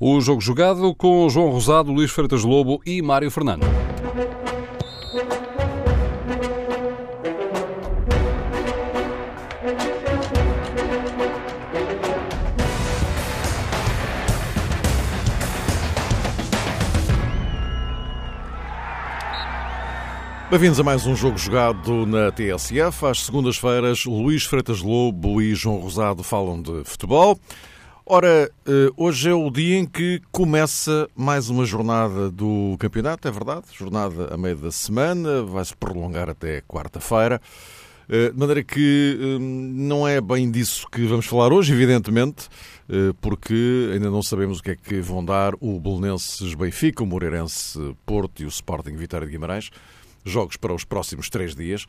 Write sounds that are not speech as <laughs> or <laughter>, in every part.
O jogo jogado com João Rosado, Luís Freitas Lobo e Mário Fernando. Bem-vindos a mais um jogo jogado na TSF. Às segundas-feiras, Luís Freitas Lobo e João Rosado falam de futebol. Ora, eh, hoje é o dia em que começa mais uma jornada do campeonato, é verdade? Jornada a meio da semana, vai-se prolongar até quarta-feira. Eh, de maneira que eh, não é bem disso que vamos falar hoje, evidentemente, porque ainda não sabemos o que é que vão dar o Belenenses Benfica, o Moreirense Porto e o Sporting Vitória de Guimarães jogos para os próximos três dias.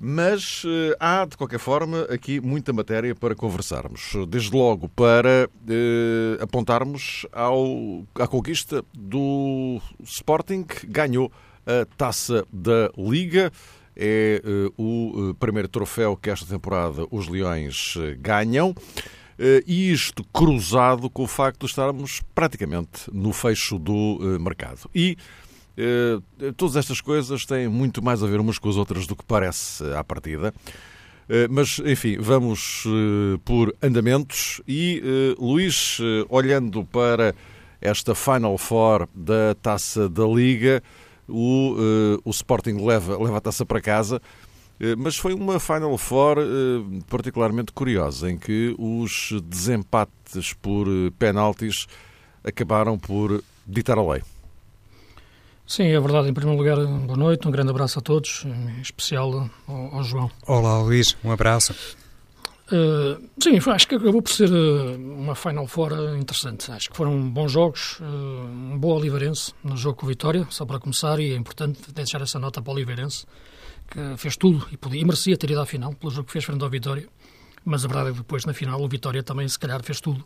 Mas eh, há, de qualquer forma, aqui muita matéria para conversarmos. Desde logo para eh, apontarmos ao, à conquista do Sporting, que ganhou a taça da Liga. É eh, o primeiro troféu que esta temporada os Leões ganham. E isto cruzado com o facto de estarmos praticamente no fecho do mercado. E eh, todas estas coisas têm muito mais a ver umas com as outras do que parece à partida. Eh, mas, enfim, vamos eh, por andamentos. E, Luís, olhando para esta Final Four da taça da Liga, o, o Sporting leva, leva a taça para casa. Mas foi uma Final Four particularmente curiosa, em que os desempates por penaltis acabaram por ditar a lei. Sim, é verdade. Em primeiro lugar, boa noite, um grande abraço a todos, em especial ao, ao João. Olá, Luís, um abraço. Uh, sim, acho que acabou por ser uh, uma Final Four interessante. Acho que foram bons jogos, uh, um bom Oliveirense no jogo com o Vitória, só para começar, e é importante deixar essa nota para o Oliveirense, que fez tudo e, podia, e merecia ter ido à final, pelo jogo que fez frente ao Vitória. Mas a verdade é que depois, na final, o Vitória também, se calhar, fez tudo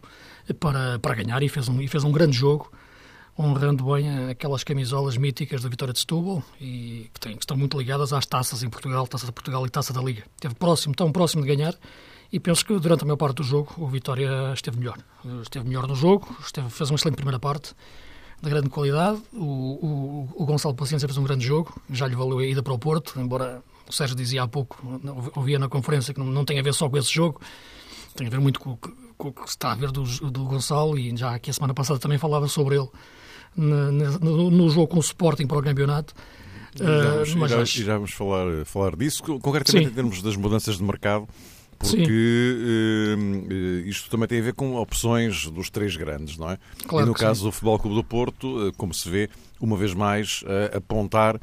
para, para ganhar e fez, um, e fez um grande jogo honrando bem aquelas camisolas míticas da Vitória de Setúbal e que, que estão muito ligadas às taças em Portugal, Taça de Portugal e Taça da Liga. Esteve próximo, tão próximo de ganhar e penso que durante a maior parte do jogo o Vitória esteve melhor. Esteve melhor no jogo, esteve, fez uma excelente primeira parte de grande qualidade. O, o, o Gonçalo Paciência fez um grande jogo, já lhe valeu a ida para o Porto, embora o Sérgio dizia há pouco, ouvia na conferência que não, não tem a ver só com esse jogo, tem a ver muito com, o que está a ver do, do Gonçalo e já aqui a semana passada também falava sobre ele no, no, jogo com o Sporting para o campeonato. E já, uh, mas falar, falar disso, concretamente Sim. em termos das mudanças de mercado, porque uh, isto também tem a ver com opções dos três grandes, não é? Claro e no caso sim. do Futebol Clube do Porto, uh, como se vê, uma vez mais, apontar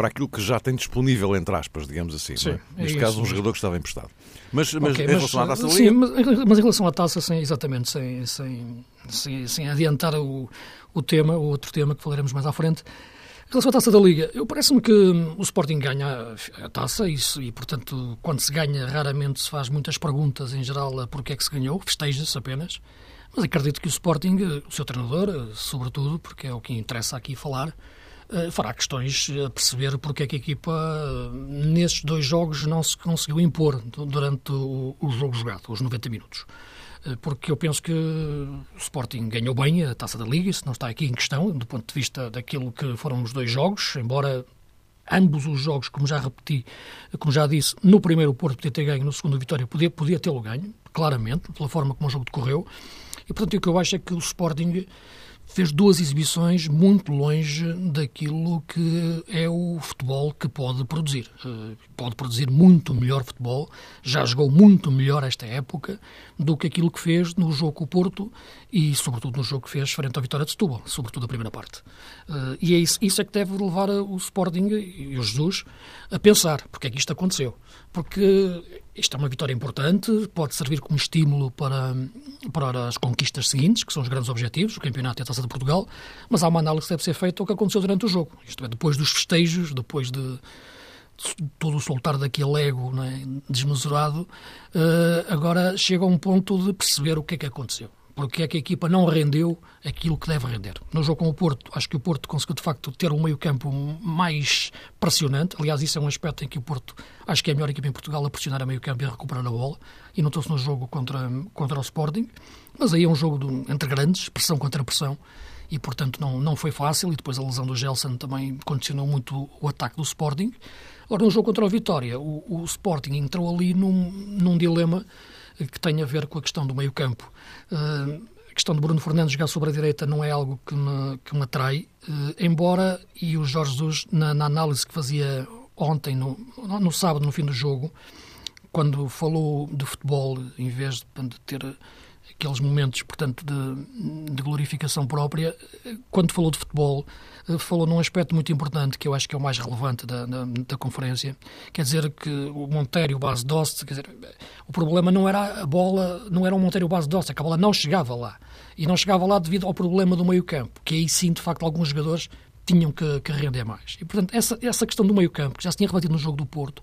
para aquilo que já tem disponível, entre aspas, digamos assim. Sim, é? Neste é caso, um jogador que estava emprestado. Mas, mas okay, em relação mas, à taça sim, mas, mas, em relação à taça, sem, exatamente, sem, sem, sem, sem adiantar o, o tema, o outro tema que falaremos mais à frente. Em relação à taça da Liga, eu parece-me que o Sporting ganha a taça e, e, portanto, quando se ganha, raramente se faz muitas perguntas em geral a porque é que se ganhou, festeja-se apenas. Mas acredito que o Sporting, o seu treinador, sobretudo, porque é o que interessa aqui falar, eh, fará questões a perceber porque é que a equipa, nesses dois jogos, não se conseguiu impor durante o, jogo jogado, os 90 minutos. Eh, porque eu penso que o Sporting ganhou bem a taça da Liga, isso não está aqui em questão, do ponto de vista daquilo que foram os dois jogos, embora ambos os jogos, como já repeti, como já disse, no primeiro o Porto podia ter ganho, no segundo a Vitória podia, podia tê-lo ganho, claramente, pela forma como o jogo decorreu, e portanto o que eu acho é que o Sporting fez duas exibições muito longe daquilo que é o futebol que pode produzir. Eh, pode produzir muito melhor futebol, já jogou muito melhor esta época do que aquilo que fez no jogo com o Porto e, sobretudo, no jogo que fez frente à Vitória de Setúbal, sobretudo a primeira parte. Eh, e é isso, isso é que deve levar o Sporting e o Jesus a pensar porque é que isto aconteceu. Porque isto é uma vitória importante, pode servir como estímulo para, para as conquistas seguintes, que são os grandes objetivos, o campeonato e a taça de Portugal, mas há uma análise que deve ser feita ao que aconteceu durante o jogo. Isto é, depois dos festejos, depois de, todo o soltar daquele ego é, desmesurado, uh, agora chega a um ponto de perceber o que é que aconteceu. Porque é que a equipa não rendeu aquilo que deve render. No jogo com o Porto, acho que o Porto conseguiu de facto ter um meio-campo mais pressionante. Aliás, isso é um aspecto em que o Porto acho que é a melhor equipa em Portugal a pressionar a meio-campo e a recuperar a bola. E notou-se no jogo contra, contra o Sporting. Mas aí é um jogo de, entre grandes, pressão contra pressão. E, portanto, não, não foi fácil. E depois a lesão do Gelson também condicionou muito o ataque do Sporting. Ora, no jogo contra o Vitória, o, o Sporting entrou ali num, num dilema que tem a ver com a questão do meio-campo. Uh, a questão de Bruno Fernandes jogar sobre a direita não é algo que me, que me atrai, uh, embora, e o Jorge Jesus, na, na, análise que fazia ontem, no, no sábado, no fim do jogo, quando falou de futebol, em vez de, de ter aqueles momentos, portanto, de, de, glorificação própria, quando falou de futebol, eh, falou num aspecto muito importante, que eu acho que é o mais relevante da, da, da conferência, quer dizer que o Monteiro base Dost, quer dizer, o problema não era a bola, não era o Monteiro base Dost, é que a bola não chegava lá. E não chegava lá devido ao problema do meio campo, que aí sim, de facto, alguns jogadores tinham que, que render mais. E, portanto, essa, essa questão do meio campo, que já se tinha refletido no jogo do Porto,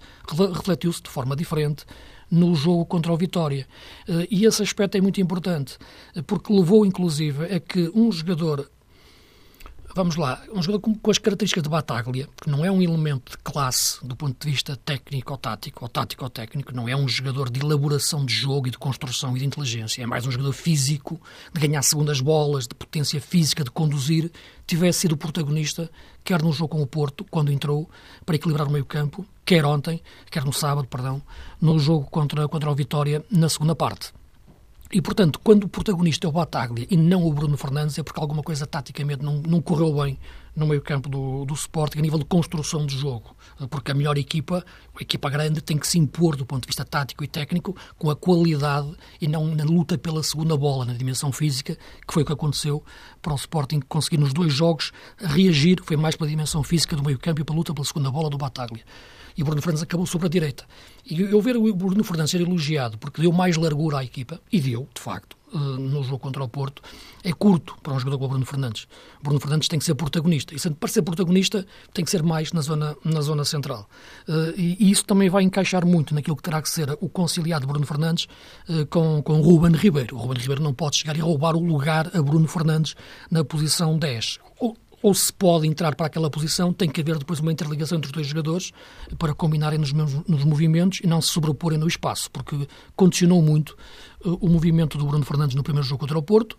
refletiu-se de forma diferente no jogo contra o Vitória. Eh, e esse aspecto é muito importante, eh, porque levou, inclusive, a que um jogador vamos lá, um jogador com, com, as características de Bataglia, que não é um elemento de classe do ponto de vista técnico ou tático, ou tático ou técnico, não é um jogador de elaboração de jogo e de construção e de inteligência, é mais um jogador físico, de ganhar segundas bolas, de potência física, de conduzir, tivesse sido o protagonista, quer no jogo com o Porto, quando entrou, para equilibrar o meio campo, quer ontem, quer no sábado, perdão, no jogo contra, contra o Vitória, na segunda parte. E, portanto, quando o protagonista é o Bataglia e não o Bruno Fernandes, é porque alguma coisa taticamente não, não correu bem no meio-campo do, do Sporting a nível de construção de jogo. Porque a melhor equipa, a equipa grande, tem que se impor do ponto de vista tático e técnico com a qualidade e não na luta pela segunda bola, na dimensão física, que foi o que aconteceu para o Sporting conseguir nos dois jogos reagir, foi mais pela dimensão física do meio-campo e pela luta pela segunda bola do Bataglia e o Bruno Fernandes acabou sobre a direita. E eu ver o Bruno Fernandes ser elogiado porque deu mais largura à equipa, e deu, de facto, no jogo contra o Porto, é curto para um jogador como o Bruno Fernandes. Bruno Fernandes tem que ser protagonista, e para ser protagonista tem que ser mais na zona, na zona central. Eh, e isso também vai encaixar muito naquilo que terá que ser o conciliado Bruno Fernandes eh, com, com Ruben Ribeiro. O Ruben Ribeiro não pode chegar e roubar o lugar a Bruno Fernandes na posição 10 ou se pode entrar para aquela posição, tem que haver depois uma interligação entre os dois jogadores para combinarem nos, mesmos, nos movimentos e não se sobreporem no espaço, porque condicionou muito o movimento do Bruno Fernandes no primeiro jogo contra o Porto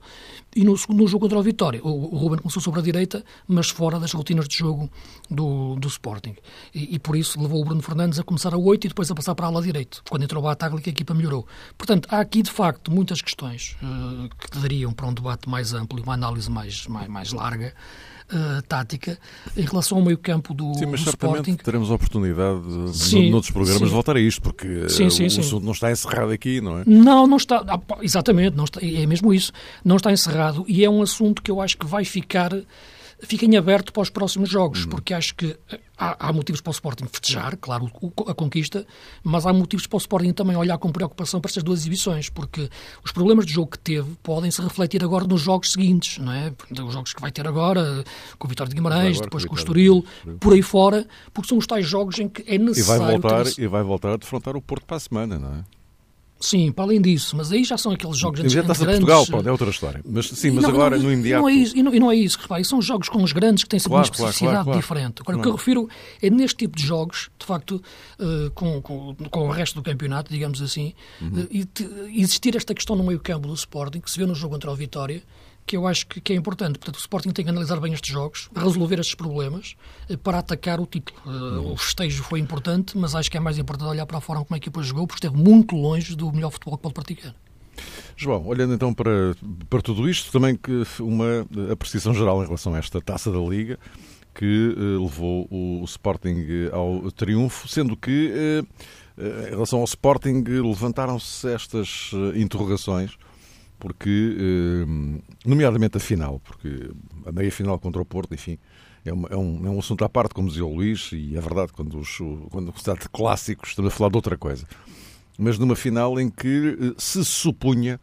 e no, no jogo contra o Vitória. O, o Ruben começou sobre a direita, mas fora das rotinas de jogo do, do Sporting. E, e, por isso levou o Bruno Fernandes a começar a 8 e depois a passar para a ala direita. Quando entrou o Bataglia, a equipa melhorou. Portanto, há aqui, de facto, muitas questões uh, que dariam para um debate mais amplo e uma análise mais, mais, mais larga uh, tática em relação ao meio-campo do, sim, mas do Sporting. teremos a oportunidade sim, noutros programas sim. de voltar a isto, porque sim, sim, o assunto não está encerrado aqui, não é? Não, não está. Ah, exatamente, não está, é mesmo isso. Não está encerrado e é um assunto que eu acho que vai ficar fica em aberto para os próximos jogos, uhum. porque acho que há, há, motivos para o Sporting festejar, claro, o, a conquista, mas há motivos para o Sporting também olhar com preocupação para estas duas exibições, porque os problemas de jogo que teve podem se refletir agora nos jogos seguintes, não é? Os jogos que vai ter agora, com o Vitória de Guimarães, agora, depois com o Estoril, por aí fora, porque são os tais jogos em que é necessário... E vai voltar, e vai voltar a defrontar o Porto para a semana, não é? Sim, para além disso, mas aí já são aqueles jogos já está grandes... Portugal, pronto, é outra história. Mas sim, mas não, agora não, no imediato... Não é isso, e, não, e não é isso, repare, são jogos com os grandes que têm sempre claro, uma especificidade claro, claro, diferente. Agora, o que eu refiro é neste tipo de jogos, de facto, uh, com, com, com, o resto do campeonato, digamos assim, uhum. uh, e te, existir esta questão no meio campo do Sporting, que se vê no jogo contra o Vitória, que eu acho que, que, é importante. Portanto, o Sporting tem que analisar bem estes jogos, resolver estes problemas eh, para atacar o título. Uh, o festejo foi importante, mas acho que é mais importante olhar para a forma como a equipa jogou, porque esteve muito longe do melhor futebol que pode praticar. João, olhando então para, para tudo isto, também que uma apreciação geral em relação a esta taça da Liga, que levou o Sporting ao triunfo, sendo que, em relação ao Sporting, levantaram-se estas interrogações porque, eh, nomeadamente a final, porque a meia final contra o Porto, enfim, é, uma, é, um, é um assunto à parte, como dizia o Luís, e é verdade, quando, os, quando se trata de clássicos, estamos a falar de outra coisa. Mas numa final em que eh, se supunha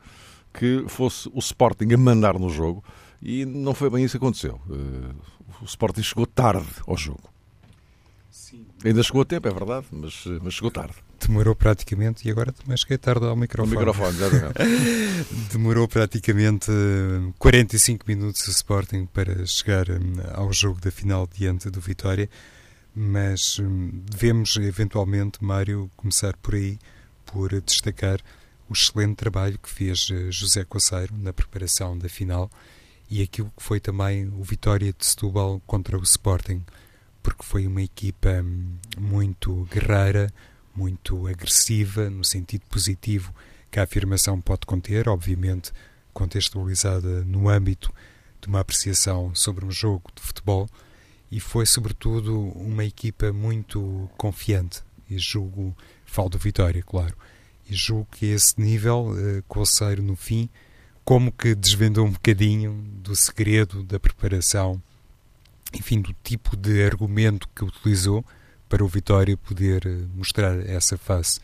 que fosse o Sporting a mandar no jogo, e não foi bem isso que aconteceu. Eh, o Sporting chegou tarde ao jogo. Sim. Ainda chegou a tempo, é verdade, mas, mas chegou tarde. Demorou praticamente, e agora também cheguei tarde ao microfone. O microfone, exatamente. <laughs> Demorou praticamente 45 minutos o Sporting para chegar hum, ao jogo da final diante do Vitória, mas hum, devemos eventualmente, Mário, começar por aí, por destacar o excelente trabalho que fez eh, José Coceiro na preparação da final e aquilo que foi também o Vitória de Setúbal contra o Sporting, porque foi uma equipa hum, muito guerreira, muito agressiva, no sentido positivo que a afirmação pode conter, obviamente contextualizada no âmbito de uma apreciação sobre um jogo de futebol, e foi sobretudo uma equipa muito confiante, e julgo, falo do Vitória, claro, e julgo que esse nível, eh, Colseiro no fim, como que desvendou um bocadinho do segredo da preparação, enfim, do tipo de argumento que utilizou para o Vitória poder eh, mostrar essa face.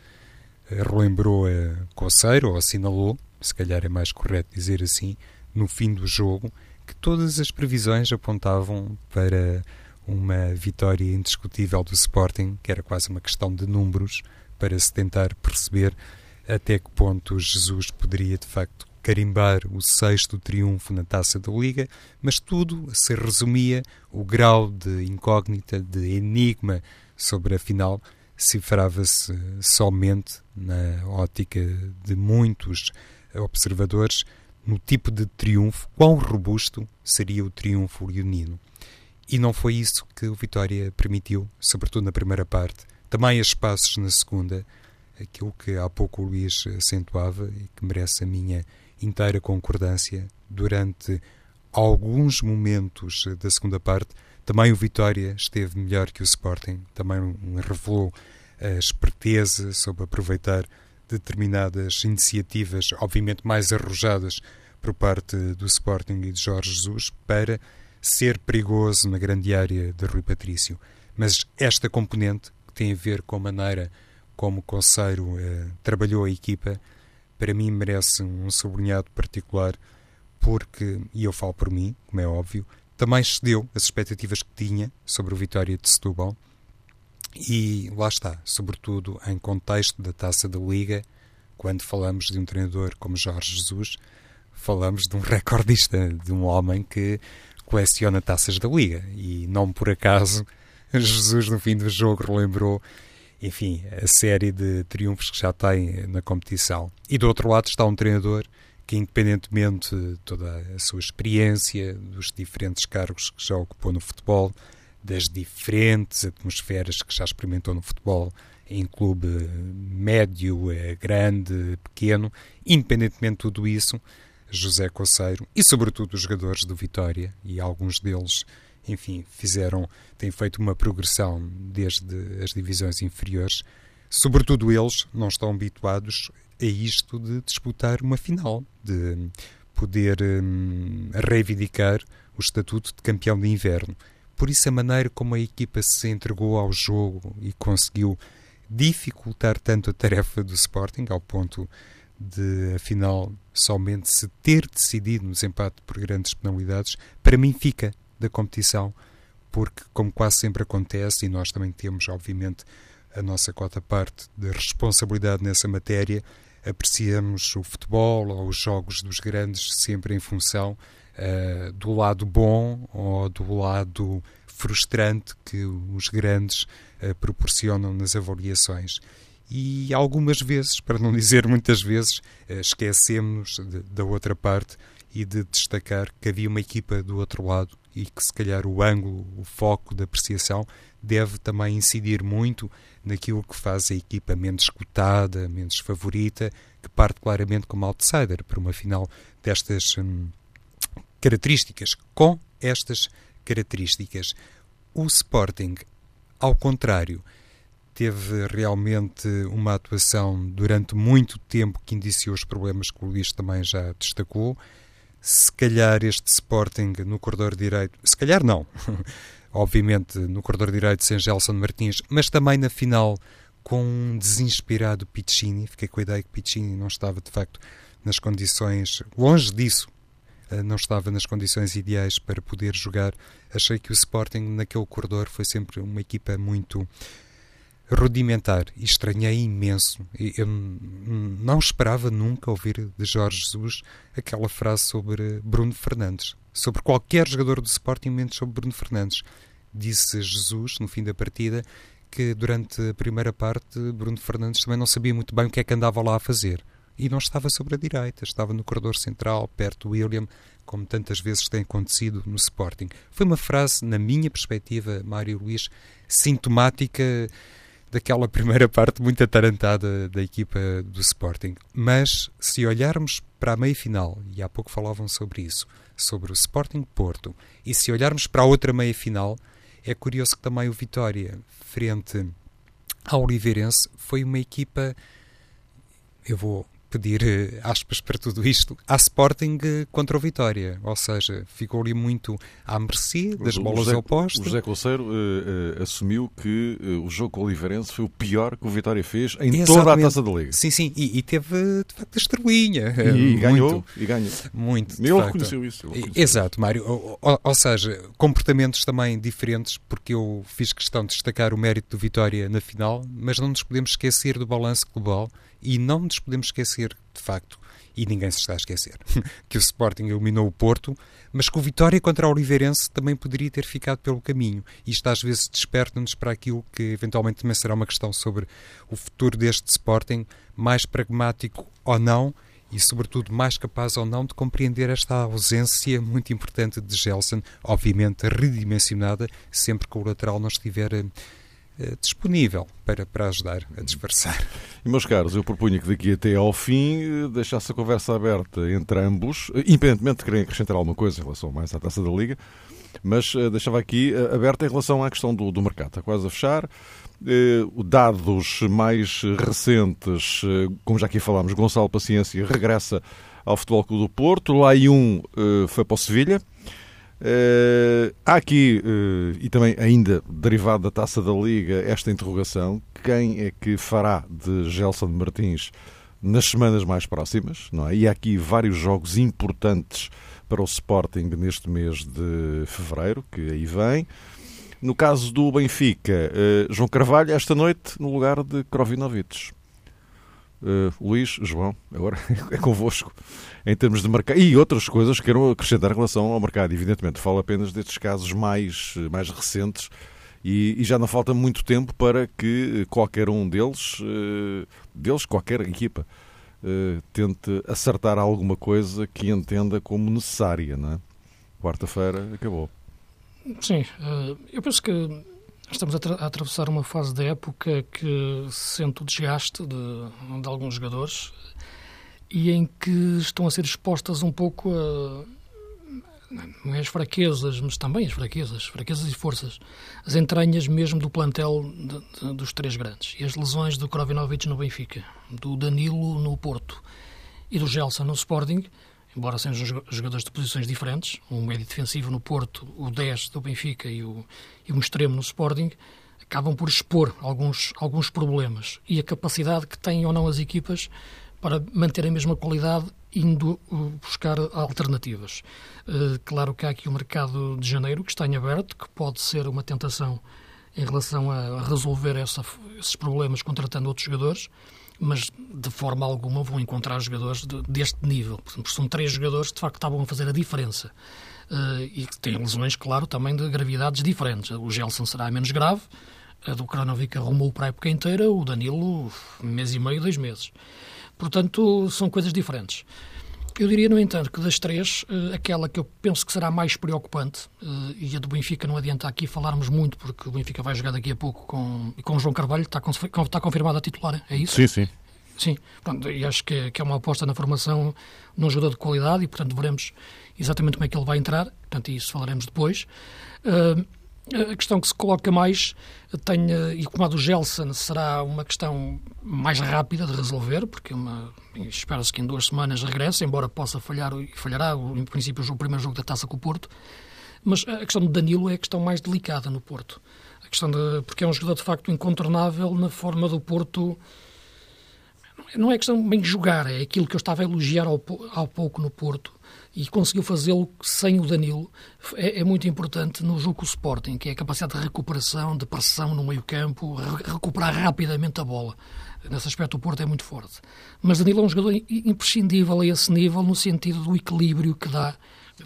Eh, relembrou a Coceiro, ou assinalou, se calhar é mais correto dizer assim, no fim do jogo, que todas as previsões apontavam para uma vitória indiscutível do Sporting, que era quase uma questão de números, para se tentar perceber até que ponto Jesus poderia de facto carimbar o sexto triunfo na taça da Liga, mas tudo se resumia o grau de incógnita, de enigma sobre a final, cifrava-se somente na ótica de muitos observadores no tipo de triunfo, quão robusto seria o triunfo leonino. E não foi isso que o Vitória permitiu, sobretudo na primeira parte. Também a espaços na segunda, aquilo que há pouco o Luís acentuava e que merece a minha inteira concordância durante alguns momentos da segunda parte. Também o Vitória esteve melhor que o Sporting, também revelou a esperteza sobre aproveitar determinadas iniciativas, obviamente mais arrojadas por parte do Sporting e de Jorge Jesus, para ser perigoso na grande área de Rui Patrício. Mas esta componente, que tem a ver com a maneira como o Conselho eh, trabalhou a equipa, para mim merece um sublinhado particular, porque, e eu falo por mim, como é óbvio, também excedeu as expectativas que tinha sobre o Vitória de Setúbal. E lá está, sobretudo em contexto da taça da Liga, quando falamos de um treinador como Jorge Jesus, falamos de um <laughs> recordista, de um homem que coleciona taças da Liga. E não por acaso, <laughs> Jesus, no fim do jogo, relembrou enfim, a série de triunfos que já tem na competição. E do outro lado está um treinador que, independentemente de toda a sua experiência, dos diferentes cargos que já ocupou no futebol, das diferentes atmosferas que já experimentou no futebol, em clube médio, grande, pequeno, independentemente de tudo isso, José Coceiro e, sobretudo, os jogadores do Vitória, e alguns deles enfim, fizeram, têm feito uma progressão desde as divisões inferiores. Sobretudo eles não estão habituados a isto de disputar uma final, de poder hum, reivindicar o estatuto de campeão de inverno. Por isso, a maneira como a equipa se entregou ao jogo e conseguiu dificultar tanto a tarefa do Sporting, ao ponto de, afinal, somente se ter decidido nos empates por grandes penalidades, para mim fica da competição, porque, como quase sempre acontece, e nós também temos, obviamente, a nossa cota parte de responsabilidade nessa matéria, apreciamos o futebol ou os jogos dos grandes sempre em função uh, do lado bom ou do lado frustrante que os grandes uh, proporcionam nas avaliações. E algumas vezes, para não <laughs> dizer muitas vezes, uh, esquecemos da outra parte e de destacar que havia uma equipa do outro lado e que se calhar o ângulo, o foco da apreciação deve também incidir muito naquilo que faz a equipa menos escutada, menos favorita, que parte claramente como outsider para uma final destas hum, características. Com estas características, o Sporting, ao contrário, teve realmente uma atuação durante muito tempo que indiciou os problemas que o Luís também já destacou se calhar este Sporting no corredor direito, se calhar não, <laughs> obviamente no corredor direito sem Gelson Martins, mas também na final com um desinspirado Piccini, fiquei com a ideia que Piccini não estava de facto nas condições, longe disso, uh, não estava nas condições ideais para poder jogar. Achei que o Sporting naquele corredor foi sempre uma equipa muito rudimentar e estranhei imenso. Eu não esperava nunca ouvir de Jorge Jesus aquela frase sobre Bruno Fernandes, sobre qualquer jogador do Sporting, menos sobre Bruno Fernandes. Disse Jesus, no fim da partida, que durante a primeira parte Bruno Fernandes também não sabia muito bem o que é que andava lá a fazer. E não estava sobre a direita, estava no corredor central, perto do William, como tantas vezes tem acontecido no Sporting. Foi uma frase, na minha perspectiva, Mário Luís, sintomática daquela primeira parte muito atarantada da equipa do Sporting. Mas se olharmos para a meia-final, e há pouco falavam sobre isso, sobre o Sporting Porto, e se olharmos para a outra meia-final, é curioso que também o Vitória, frente ao Oliveirense, foi uma equipa. Eu vou pedir eh, aspas para tudo isto, à Sporting eh, contra o Vitória. Ou seja, ficou ali muito à mercê das o bolas José, opostas. O José Conceiro uh, uh, assumiu que uh, o jogo com o Oliveirense foi o pior que o Vitória fez em Exatamente. toda a taça da Liga. Sim, sim, e, e teve de facto a estrelinha. E, ganhou. E ganhou. Muito. Ele reconheceu isso. Reconheceu Exato, Mário. Ou, ou, ou, seja, comportamentos também diferentes, porque eu fiz questão de destacar o mérito do Vitória na final, mas não nos podemos esquecer do balanço global e não nos podemos esquecer, de facto, e ninguém se está a esquecer, <laughs> que o Sporting eliminou o Porto, mas que o Vitória contra o Oliveirense também poderia ter ficado pelo caminho. Isto às vezes desperta-nos para aquilo que eventualmente também será uma questão sobre o futuro deste Sporting, mais pragmático ou não, e sobretudo mais capaz ou não de compreender esta ausência muito importante de Gelson, obviamente redimensionada, sempre que o lateral não estiver eh, disponível para, para ajudar a disfarçar. E, meus caros, eu propunha que daqui até ao fim eh, deixasse a conversa aberta entre ambos, eh, independentemente de querem acrescentar alguma coisa em relação mais à taça da Liga, mas deixava aqui aberta em relação à questão do, do mercado. Está quase a fechar. dados mais recentes, como já aqui falámos, Gonçalo Paciência regressa ao Futebol Clube do Porto, lá um foi para o Sevilha. Uh, há aqui, uh, e também ainda derivado da taça da Liga, esta interrogação: quem é que fará de Gelson Martins nas semanas mais próximas? Não é? E há aqui vários jogos importantes para o Sporting neste mês de fevereiro, que aí vem. No caso do Benfica, uh, João Carvalho, esta noite, no lugar de Krovinovic. Uh, Luís, João, agora <laughs> é convosco, em termos de mercado. E outras coisas que quero acrescentar em relação ao mercado. Evidentemente, falo apenas destes casos mais, mais recentes e, e já não falta muito tempo para que qualquer um deles, uh, deles qualquer equipa, uh, tente acertar alguma coisa que entenda como necessária. Não é? Quarta-feira acabou. Sim, eu penso que Estamos a, a, atravessar uma fase da época que sente o desgaste de, de, alguns jogadores e em que estão a ser expostas um pouco a não é as fraquezas, mas também as fraquezas, fraquezas e forças, as entranhas mesmo do plantel de, de, dos três grandes. E as lesões do Krovinovic no Benfica, do Danilo no Porto e do Gelson no Sporting embora sejam jogadores de posições diferentes, um médio defensivo no Porto, o 10 do Benfica e, o, e um extremo no Sporting, acabam por expor alguns, alguns problemas e a capacidade que têm ou não as equipas para manter a mesma qualidade indo uh, buscar alternativas. Uh, claro que há aqui o mercado de janeiro que está em aberto, que pode ser uma tentação em relação a resolver essa, esses problemas contratando outros jogadores, mas de forma alguma vão encontrar jogadores de, deste nível. Porque são três jogadores que de facto estavam a fazer a diferença. Uh, e que têm lesões, claro, também de gravidades diferentes. O Gelson será menos grave, a do Kronovic arrumou para a época inteira, o Danilo, mês e meio, dois meses. Portanto, são coisas diferentes. Eu diria, no entanto, que das três, uh, aquela que eu penso que será mais preocupante, uh, e a do Benfica não adianta aqui falarmos muito, porque o Benfica vai jogar daqui a pouco com, com o João Carvalho, está, está confirmada a titular, é isso? Sim, sim. Sim, pronto, e acho que é, que é uma aposta na formação num jogador de qualidade e, portanto, veremos exatamente como é que ele vai entrar, portanto, isso falaremos depois. Uh, a questão que se coloca mais, tenha, e como a do Gelson, será uma questão mais rápida de resolver, porque espera-se que em duas semanas regresse, embora possa falhar, e falhará, em princípio, o primeiro jogo da taça com o Porto. Mas a questão de Danilo é a questão mais delicada no Porto. A questão de, porque é um jogador, de facto, incontornável na forma do Porto não é questão bem de jogar, é aquilo que eu estava a elogiar ao, ao pouco no Porto, e conseguiu fazê-lo sem o Danilo, é, é, muito importante no jogo com o Sporting, que é a capacidade de recuperação, de pressão no meio campo, re recuperar rapidamente a bola. Nesse aspecto o Porto é muito forte. Mas Danilo é um jogador imprescindível a esse nível, no sentido do equilíbrio que dá,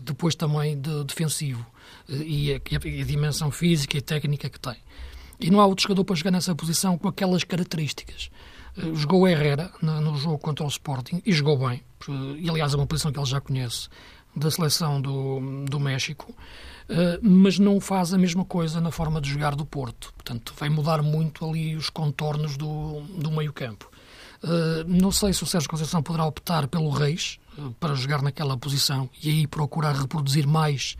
depois também de defensivo, eh, e a, e a dimensão física e técnica que tem. E não há outro jogador para jogar nessa posição com aquelas características. Eh, jogou Herrera no, jogo contra o Sporting e jogou bem. E, aliás, é uma posição que ele já conhece da seleção do, do México, eh, mas não faz a mesma coisa na forma de jogar do Porto. Portanto, vai mudar muito ali os contornos do, do meio-campo. Eh, não sei se o Sérgio Conceição poderá optar pelo Reis para jogar naquela posição e aí procurar reproduzir mais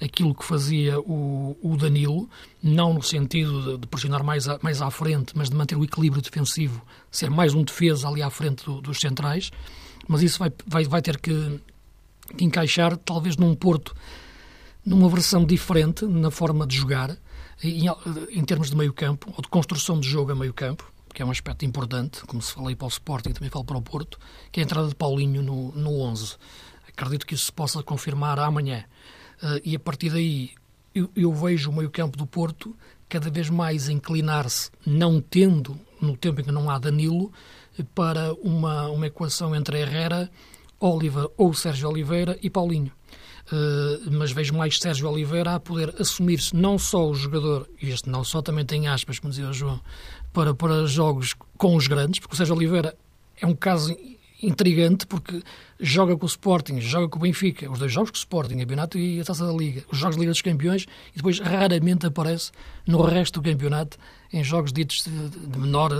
aquilo que fazia o, o Danilo, não no sentido de, de pressionar mais, a, mais à frente, mas de manter o equilíbrio defensivo, ser mais um defesa ali à frente do, dos centrais, mas isso vai, vai, vai ter que, que encaixar talvez num Porto, numa versão diferente na forma de jogar, em, em termos de meio campo, ou de construção de jogo a meio campo, que é um aspecto importante, como se falei para o Sporting, também falo para o Porto, que é a entrada de Paulinho no, no 11. Acredito que isso se possa confirmar amanhã. Uh, e a partir daí eu, eu vejo o meio-campo do Porto cada vez mais inclinar-se, não tendo, no tempo em que não há Danilo, para uma, uma equação entre Herrera, Oliver ou Sérgio Oliveira e Paulinho. Uh, mas vejo mais Sérgio Oliveira a poder assumir-se não só o jogador, e este não só também tem aspas, como dizia o João, para, para jogos com os grandes, porque o Sérgio Oliveira é um caso intrigante porque joga com o Sporting, joga com o Benfica, os dois jogos com o Sporting, o Campeonato e a Taça da Liga, os jogos da Liga dos Campeões, e depois raramente aparece no resto do campeonato em jogos ditos de menor,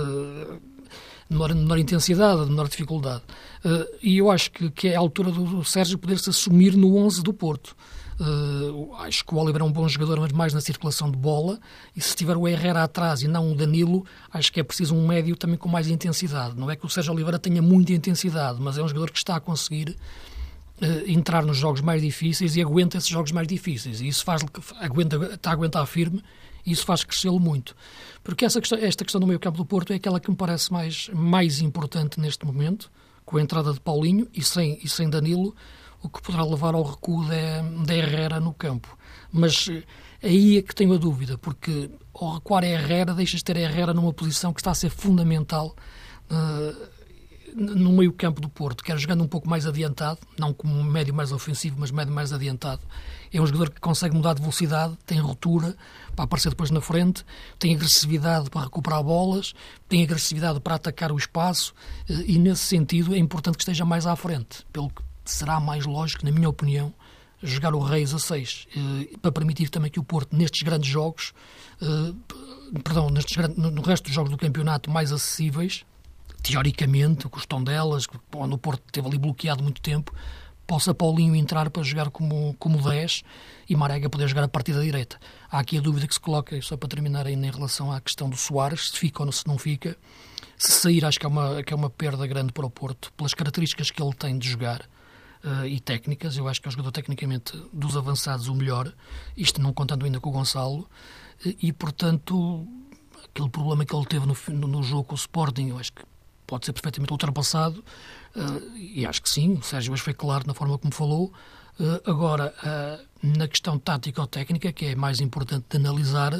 de menor, de menor intensidade, de menor dificuldade. Eh, e eu acho que, que é a altura do Sérgio poder-se assumir no 11 do Porto. Uh, acho que o Oliver é um bom jogador, mas mais na circulação de bola. E se tiver o Herrera atrás e não o Danilo, acho que é preciso um médio também com mais intensidade. Não é que o Sérgio Oliveira tenha muita intensidade, mas é um jogador que está a conseguir uh, entrar nos jogos mais difíceis e aguenta esses jogos mais difíceis. E isso faz aguenta, está a aguentar firme e isso faz crescê-lo muito. Porque essa questão, esta questão do meio campo do Porto é aquela que me parece mais, mais importante neste momento, com a entrada de Paulinho e sem, e sem Danilo o que poderá levar ao recuo da, Herrera no campo. Mas eh, aí é que tenho a dúvida, porque ao recuar a Herrera, deixas de ter a Herrera numa posição que está a ser fundamental uh, no meio campo do Porto, quer jogando um pouco mais adiantado, não como médio mais ofensivo, mas médio mais adiantado. É um jogador que consegue mudar de velocidade, tem ruptura para aparecer depois na frente, tem agressividade para recuperar bolas, tem agressividade para atacar o espaço eh, e, nesse sentido, é importante que esteja mais à frente, pelo que será mais lógico, na minha opinião, jogar o Reis a 6, eh, para permitir também que o Porto, nestes grandes jogos, eh, perdão, nestes, no resto dos jogos do campeonato mais acessíveis, teoricamente, com o delas, onde o Porto teve ali bloqueado muito tempo, possa Paulinho entrar para jogar como, como 10 e Marega poder jogar a partir da direita. Há aqui a dúvida que se coloca, só para terminar ainda em relação à questão do Soares, se fica ou se não fica. Se sair, acho que é uma, que é uma perda grande para o Porto, pelas características que ele tem de jogar uh, e técnicas. Eu acho que é o jogador tecnicamente dos avançados o melhor, isto não contando ainda com o Gonçalo, uh, e portanto aquele problema que ele teve no, no jogo com o Sporting, eu acho que pode ser perfeitamente ultrapassado, uh, e acho que sim, Sérgio hoje foi claro na forma como falou. agora, na questão tática ou técnica, que é mais importante de analisar,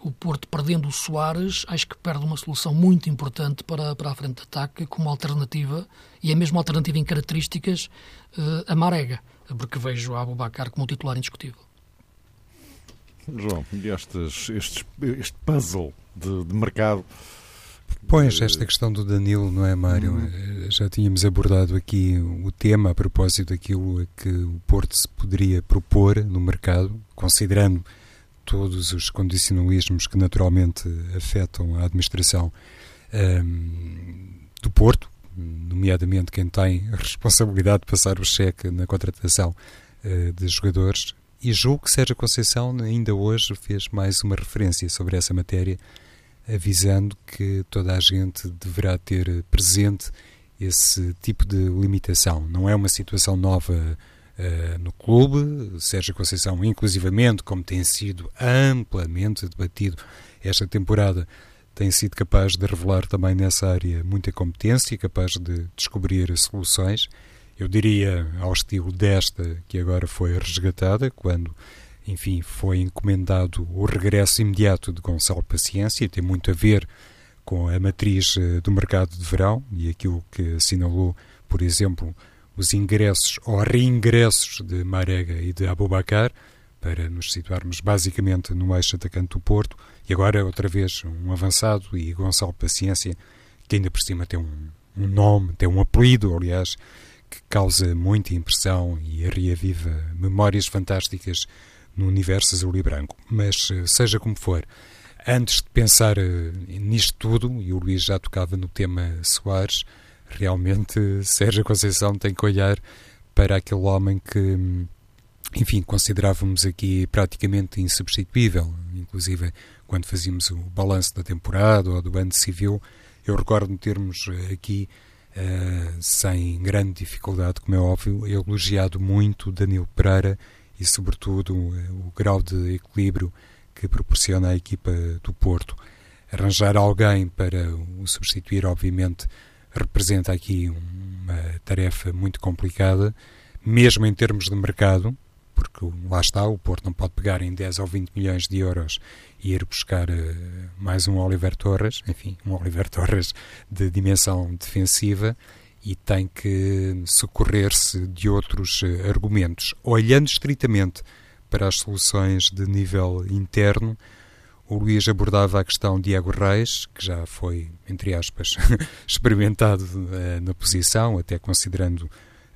o Porto perdendo o Soares, acho que perde uma solução muito importante para, para a frente de ataque como alternativa, e é mesmo alternativa em características, uh, a Marega, porque vejo a Abubacar como um titular indiscutível. João, e estes, estes, este puzzle de, de mercado. Pões esta questão do Danilo, não é, Mário? Uhum. Já tínhamos abordado aqui o tema a propósito daquilo que o Porto se poderia propor no mercado, considerando todos os condicionalismos que naturalmente afetam a administração um, do Porto, nomeadamente quem tem a responsabilidade de passar o cheque na contratação uh, de jogadores. E julgo que Sérgio Conceição ainda hoje fez mais uma referência sobre essa matéria, avisando que toda a gente deverá ter presente esse tipo de limitação. Não é uma situação nova uh, no clube. Sérgio Conceição, inclusivamente, como tem sido amplamente debatido esta temporada, tem sido capaz de revelar também nessa área muita competência, capaz de descobrir soluções eu diria ao estilo desta que agora foi resgatada, quando, enfim, foi encomendado o regresso imediato de Gonçalo Paciência, tem muito a ver com a matriz eh, do mercado de verão e aquilo que assinalou, por exemplo, os ingressos ou reingressos de Marega e de Abubacar, para nos situarmos basicamente no eixo atacante do Porto, e agora outra vez um avançado e Gonçalo Paciência, que ainda por cima tem um, um nome, tem um apelido, aliás, que causa muita impressão e reaviva memórias fantásticas no universo azul e branco. Mas eh, seja como for, antes de pensar eh, nisto tudo, e o Luís já tocava no tema Soares, realmente <laughs> Sérgio Conceição tem que olhar para aquele homem que, enfim, considerávamos aqui praticamente insubstituível, inclusive quando fazíamos o balanço da temporada ou do ano civil, eu recordo termos eh, aqui, uh, sem grande dificuldade, como é óbvio, elogiado muito Danilo Pereira e, sobretudo, o grau de equilíbrio que proporciona à equipa do Porto. Arranjar alguém para o substituir, obviamente, representa aqui uma tarefa muito complicada, mesmo em termos de mercado, porque lá está, o Porto não pode pegar em 10 ou 20 milhões de euros e ir buscar uh, mais um Oliver Torres, enfim, um Oliver <laughs> Torres de dimensão defensiva e tem que socorrer-se de outros uh, argumentos. Olhando estritamente para as soluções de nível interno, o Luís abordava a questão de Diego Reis, que já foi, entre aspas, <laughs> experimentado uh, na posição, até considerando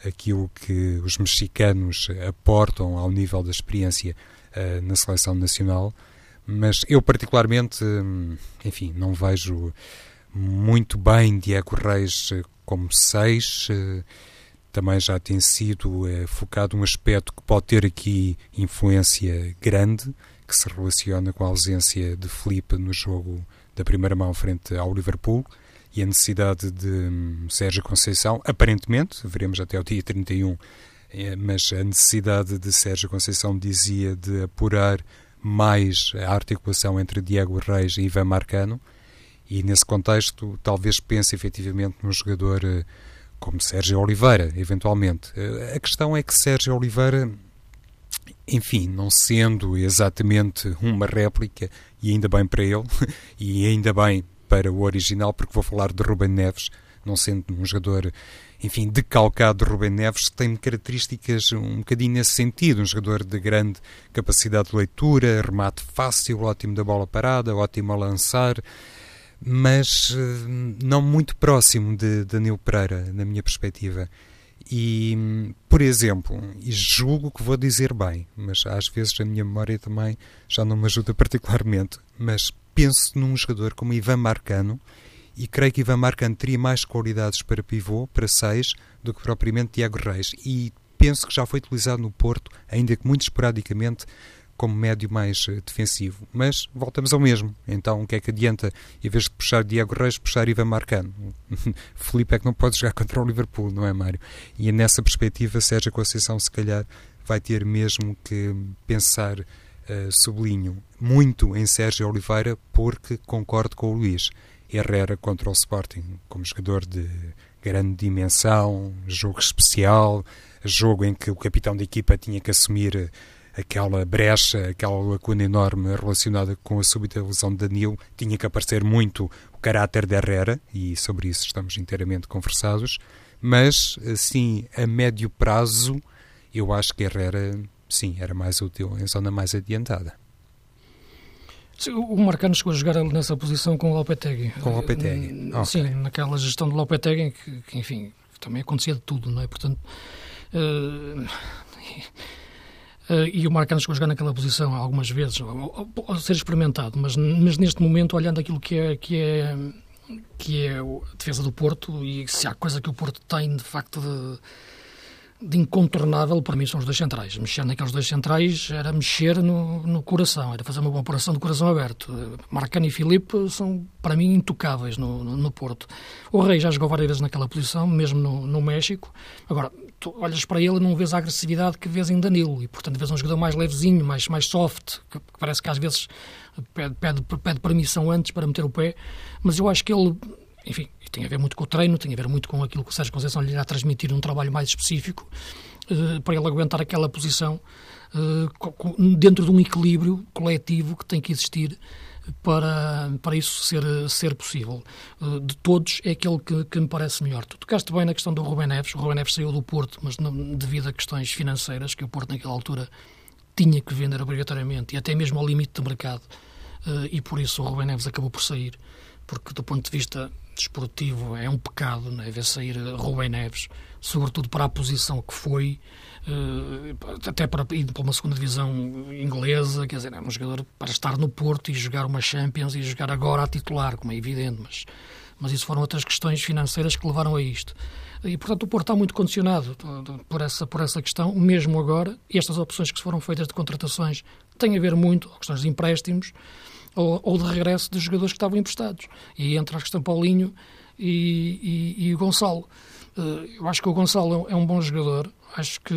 aquilo que os mexicanos aportam ao nível da experiência uh, na seleção nacional. Mas eu, particularmente, hum, enfim, não vejo muito bem Diego Reis eh, como seis. Também já tem sido focado um aspecto que pode ter aqui influência grande que se relaciona com a ausência de Felipe no jogo da primeira mão frente ao Liverpool e a necessidade de hum, Sérgio Conceição, aparentemente, veremos até o dia 31, eh, mas a necessidade de Sérgio Conceição dizia de apurar mais a articulação entre Diego Reis e Ivan Marcano, e nesse contexto talvez pense efetivamente num jogador eh, como Sérgio Oliveira, eventualmente. Eh, a questão é que Sérgio Oliveira enfim, não sendo exatamente uma réplica, e ainda bem para ele, <laughs> e ainda bem para o original, porque vou falar de Ruben Neves, não sendo um jogador, enfim, decalcado de Ruben Neves, tem características um bocadinho nesse sentido, um jogador de grande capacidade de leitura, remate fácil, ótimo da bola parada, ótimo a lançar, mas eh, não muito próximo de Danilo Pereira, na minha perspectiva. E, por exemplo, e julgo que vou dizer bem, mas às vezes a minha memória também já não me ajuda <laughs> particularmente, mas penso num jogador como Ivan Marcano e creio que Ivan Marcano teria mais qualidades para pivô, para seis, do que propriamente Tiago Reis. E penso que já foi utilizado no Porto, ainda que muito esporadicamente, como médio mais eh, defensivo. Mas voltamos ao mesmo. Então, o que é que adianta, em vez de puxar Diego Reis, puxar Ivan Marcano? <laughs> Felipe é que não pode jogar contra o Liverpool, não é, Mário? E é nessa perspectiva, Sérgio Conceição, se calhar, vai ter mesmo que pensar, uh, sublinho, muito em Sérgio Oliveira, porque concordo com o Luís. Herrera contra o Sporting, como jogador de grande dimensão, jogo especial, jogo em que o capitão da equipa tinha que assumir aquela brecha, aquela lacuna enorme relacionada com a súbita lesão de Danilo, tinha que aparecer muito o caráter de Herrera, e sobre isso estamos inteiramente conversados, mas, assim, a médio prazo, eu acho que Herrera, sim, era mais útil em zona mais adiantada. O Marcano chegou a jogar nessa posição com o Lopetegui. Com o Lopetegui, Sim, okay. naquela gestão do Lopetegui, que, que, enfim, também acontecia de tudo, não é? Portanto, Uh, e o Marcano chegou a jogar naquela posição algumas vezes, a ser experimentado, mas, mas, neste momento, olhando aquilo que é, que é, que é a defesa do Porto, e se há coisa que o Porto tem, de facto, de, de incontornável, para mim, são os dois centrais. Mexer naqueles dois centrais era mexer no, no coração, era fazer uma boa operação de coração aberto. Marcano e Filipe são, para mim, intocáveis no, no, no Porto. O Rei já jogou várias vezes naquela posição, mesmo no, no México. Agora, tu olhas para ele e não vês a agressividade que vês em Danilo e, portanto, vês um jogador mais levezinho, mais, mais soft, que parece que às vezes pede, pede, pede permissão antes para meter o pé, mas eu acho que ele enfim, tem a ver muito com o treino, tem a ver muito com aquilo que o Sérgio Conceição lhe irá transmitir um trabalho mais específico uh, para ele aguentar aquela posição uh, dentro de um equilíbrio coletivo que tem que existir para, para isso ser, ser possível. Uh, de todos, é aquele que, que me parece melhor. Tu tocaste bem na questão do Rubem Neves. O Rubem Neves saiu do Porto, mas devido a questões financeiras, que o Porto naquela altura tinha que vender obrigatoriamente e até mesmo ao limite do mercado. e por isso o Rubem Neves acabou por sair porque do ponto de vista desportivo é um pecado não é? ver sair Rubem Neves, sobretudo para a posição que foi, uh, até para ir para uma segunda divisão inglesa, quer dizer, é um jogador para estar no Porto e jogar uma Champions e jogar agora a titular, como é evidente, mas, mas isso foram outras questões financeiras que levaram a isto. E, portanto, o Porto está muito condicionado por essa, por essa questão, mesmo agora. E estas opções que foram feitas de contratações têm a ver muito com questões de empréstimos, ou, ou de regresso dos jogadores que estavam emprestados. E entre a questão Paulinho e, e, e o Gonçalo. Eh, eu acho que o Gonçalo é um bom jogador. Acho que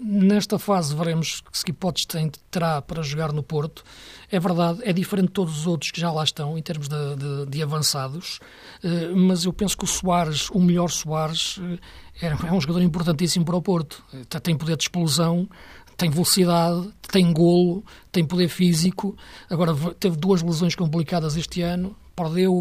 nesta fase veremos que hipóteses tem, terá para jogar no Porto. É verdade, é diferente de todos os outros que já lá estão em termos de, de, de avançados, eh, mas eu penso que o Soares, o melhor Soares, eh, é, é um jogador importantíssimo para o Porto. Tem poder de explosão, tem velocidade, tem golo, tem poder físico. Agora teve duas lesões complicadas este ano, perdeu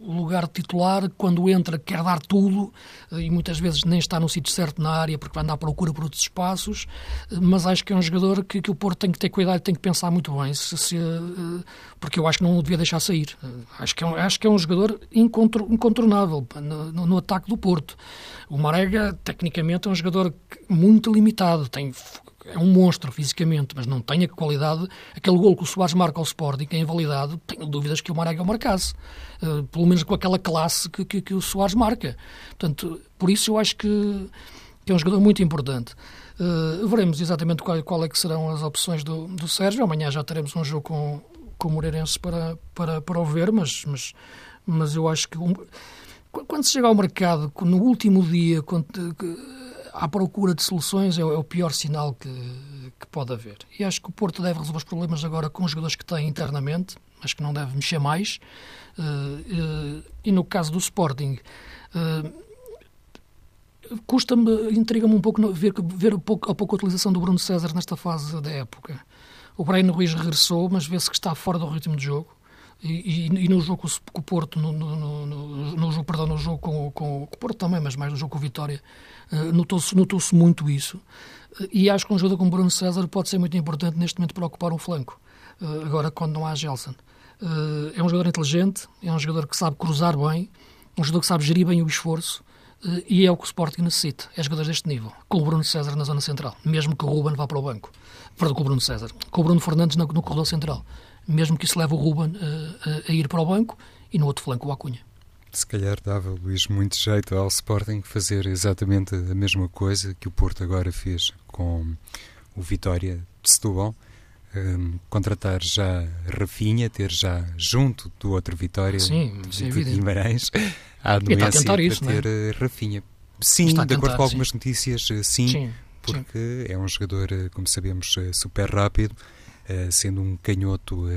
o lugar de titular, quando entra quer dar tudo eh, e muitas vezes nem está no sítio certo na área porque vai andar à procura por outros espaços, eh, mas acho que é um jogador que, que o Porto tem que ter cuidado, tem que pensar muito bem, se, se, eh, porque eu acho que não o devia deixar sair. Acho que é um, acho que é um jogador incontornável no, no ataque do Porto. O Marega, tecnicamente, é um jogador muito limitado, tem é um monstro fisicamente, mas não tem a qualidade. Aquele gol que o Soares marca ao Sporting é invalidado, tenho dúvidas que o Marega o marcasse. Uh, pelo menos com aquela classe que, que, que, o Soares marca. Portanto, por isso eu acho que, que é um jogador muito importante. Uh, veremos exatamente qual, qual, é que serão as opções do, do Sérgio. Amanhã já teremos um jogo com, com o Moreirense para, para, para o ver, mas, mas, mas eu acho que um, quando se chega ao mercado, no último dia, quando, à procura de soluções é, o é pior sinal que, que pode haver. E acho que o Porto deve resolver os problemas agora com os jogadores que tem internamente, mas que não deve mexer mais. Uh, uh, e no caso do Sporting, uh, custa-me, intriga-me um pouco ver, ver a, pouco, a pouca utilização do Bruno César nesta fase da época. O Breno Ruiz regressou, mas vê-se que está fora do ritmo de jogo. E, e, no jogo com o Porto, no, no, no, no, jogo, perdão, no jogo com, com, com, o Porto também, mas mais no jogo com o Vitória, uh, notou-se notou muito isso. Uh, e acho que um jogador como Bruno César pode ser muito importante neste momento para ocupar um flanco, uh, agora quando não há Gelson. é um jogador inteligente, é um jogador que sabe cruzar bem, um jogador que sabe gerir bem o esforço, e é o que o Sporting necessita, é jogadores deste nível, com o Bruno César na zona central, mesmo que o Ruben vá para o banco. Perdão, com o Bruno César, com o Bruno Fernandes no corredor central mesmo que isso leve o Ruben a, a, a ir para o banco e no outro flanco o Acunha. Se calhar dava, Luís, muito jeito ao Sporting fazer exatamente a mesma coisa que o Porto agora fez com o Vitória de Setúbal. Um, contratar já Rafinha, ter já junto do outro Vitória sim, sim, de Guimarães a anuência para isso, ter é? Rafinha. Sim, de acordo tentar, com algumas sim. notícias, sim, sim porque é um jogador, eh, como sabemos, eh, super rápido eh, sendo um canhoto uh,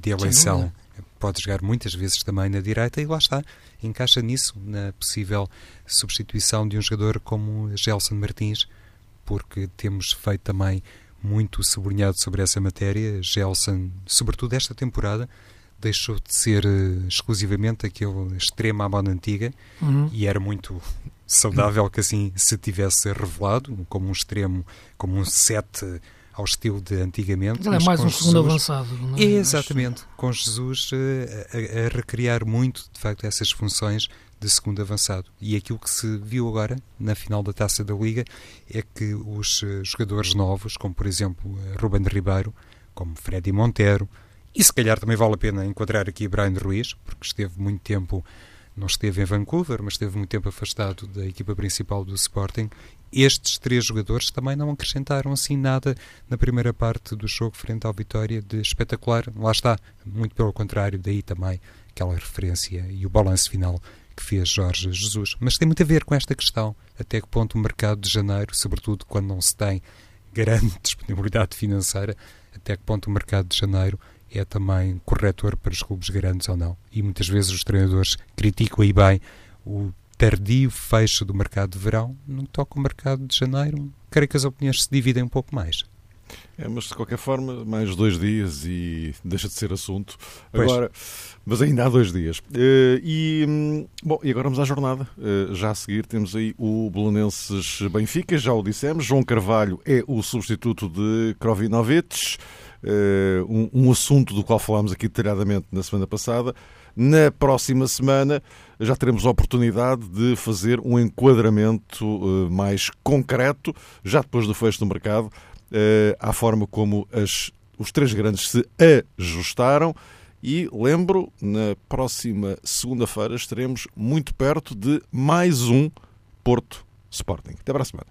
de eleição, pode jogar muitas vezes também na direita e lá está, encaixa nisso, na possível substituição de um jogador como Gelson Martins, porque temos feito também muito sublinhado sobre essa matéria. Gelson, sobretudo esta temporada, deixou de ser uh, exclusivamente aquele extremo à moda antiga uhum. e era muito saudável que assim se tivesse revelado como um extremo, como um sete ao estilo de antigamente. Ele é mais um segundo avançado. Não é? Exatamente, com Jesus eh, a, a, recriar muito, de facto, essas funções de segundo avançado. E aquilo que se viu agora, na final da Taça da Liga, é que os eh, jogadores novos, como por exemplo eh, Ruben Ribeiro, como Freddy Montero, e se calhar também vale a pena enquadrar aqui Brian Ruiz, porque esteve muito tempo, não esteve em Vancouver, mas esteve muito tempo afastado da equipa principal do Sporting estes três jogadores também não acrescentaram assim nada na primeira parte do jogo frente ao Vitória de espetacular. Lá está, muito pelo contrário, daí também aquela referência e o balanço final que fez Jorge Jesus. Mas tem muito a ver com esta questão, até que ponto o mercado de janeiro, sobretudo quando não se tem grande <laughs> disponibilidade financeira, até que ponto o mercado de janeiro é também corretor para os clubes grandes ou não. E muitas vezes os treinadores criticam aí bem o tardio fecho do mercado de verão, no que toca o mercado de janeiro, creio que as opiniões se dividem um pouco mais. É, mas de qualquer forma, mais dois dias e deixa de ser assunto. Agora, mas ainda há dois dias. Uh, e, hum, bom, e agora vamos à jornada. Uh, já a seguir temos aí o Bolonenses Benfica, já o dissemos. João Carvalho é o substituto de Krovinovic. Um, um, assunto do qual falámos aqui detalhadamente na semana passada. Na próxima semana já teremos a oportunidade de fazer um enquadramento mais concreto, já depois do fecho do mercado, uh, à forma como as, os três grandes se ajustaram. E lembro, na próxima segunda-feira estaremos muito perto de mais um Porto Sporting. Até para a semana.